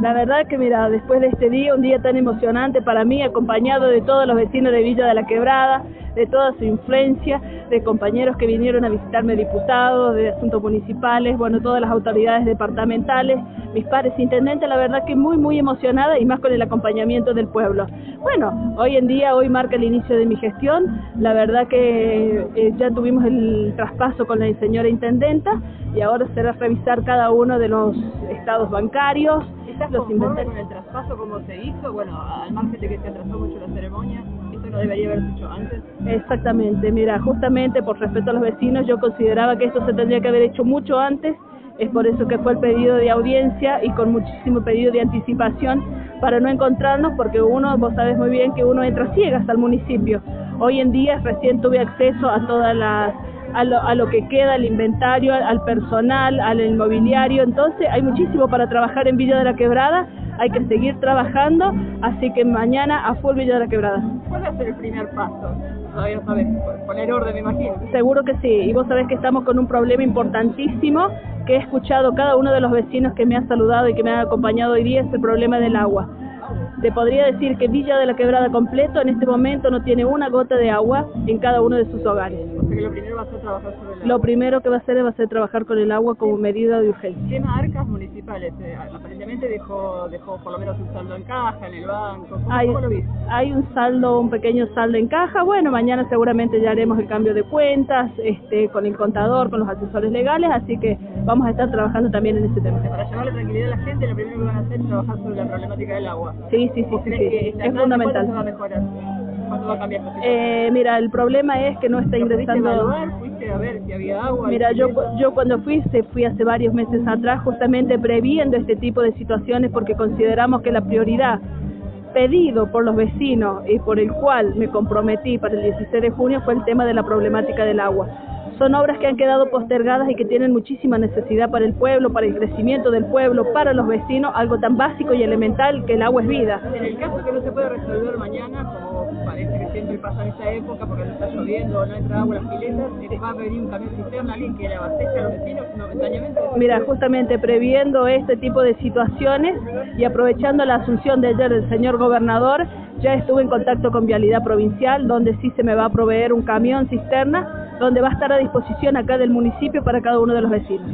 La verdad que mira, después de este día, un día tan emocionante para mí, acompañado de todos los vecinos de Villa de la Quebrada, de toda su influencia, de compañeros que vinieron a visitarme diputados, de asuntos municipales, bueno, todas las autoridades departamentales, mis padres intendentes, la verdad que muy, muy emocionada y más con el acompañamiento del pueblo. Bueno, hoy en día, hoy marca el inicio de mi gestión, la verdad que eh, ya tuvimos el traspaso con la señora intendenta y ahora será revisar cada uno de los estados bancarios, ¿Estás los inventarios. con el traspaso como se hizo? Bueno, al margen de que se atrasó mucho la ceremonia, ¿esto no debería haberse hecho antes? Exactamente, mira, justamente por respeto a los vecinos yo consideraba que esto se tendría que haber hecho mucho antes, es por eso que fue el pedido de audiencia y con muchísimo pedido de anticipación para no encontrarnos, porque uno, vos sabés muy bien que uno entra ciegas al municipio. Hoy en día recién tuve acceso a todas las a lo, a lo que queda, al inventario, al personal, al inmobiliario. Entonces hay muchísimo para trabajar en Villa de la Quebrada, hay que seguir trabajando, así que mañana a full Villa de la Quebrada. ¿Cuál va a ser el primer paso? Todavía no sabes, poner orden me imagino. Seguro que sí, y vos sabés que estamos con un problema importantísimo que he escuchado cada uno de los vecinos que me han saludado y que me han acompañado hoy día, es el problema del agua. Te podría decir que Villa de la Quebrada completo en este momento no tiene una gota de agua en cada uno de sus hogares. Que lo primero va a ser trabajar sobre el agua. Lo primero que va a hacer va a ser trabajar con el agua como medida de urgencia. Tema arcas municipales, eh, aparentemente dejó, dejó por lo menos un saldo en caja en el banco. ¿Cómo, hay, ¿cómo lo viste? Hay un saldo, un pequeño saldo en caja. Bueno, mañana seguramente ya haremos el cambio de cuentas este, con el contador, con los asesores legales, así que vamos a estar trabajando también en ese tema. Para llevarle tranquilidad a la gente, lo primero que van a hacer es trabajar sobre la problemática del agua. Sí, sí, sí, sí, sí. es fundamental. ¿Cuándo se va a mejorar? ¿Cuándo va a cambiar esta Eh, mira, el problema es que no está ¿Lo pudiste ingresando... evaluar? ¿Fuiste a ver si había agua? Mira, yo, yo cuando fui, se fui hace varios meses atrás, justamente previendo este tipo de situaciones porque consideramos que la prioridad pedido por los vecinos y por el cual me comprometí para el 16 de junio fue el tema de la problemática del agua. Son obras que han quedado postergadas y que tienen muchísima necesidad para el pueblo, para el crecimiento del pueblo, para los vecinos, algo tan básico y elemental que el agua es vida. En el caso que no se puede resolver mañana, como parece que siempre pasa en esta época, porque no está lloviendo no entra agua a las piletas, eh, va a venir un camión cisterna, alguien que le abastezca a los vecinos momentáneamente. Mira, justamente previendo este tipo de situaciones y aprovechando la asunción de ayer del señor gobernador, ya estuve en contacto con Vialidad Provincial, donde sí se me va a proveer un camión cisterna, donde va a estar a disposición acá del municipio para cada uno de los vecinos.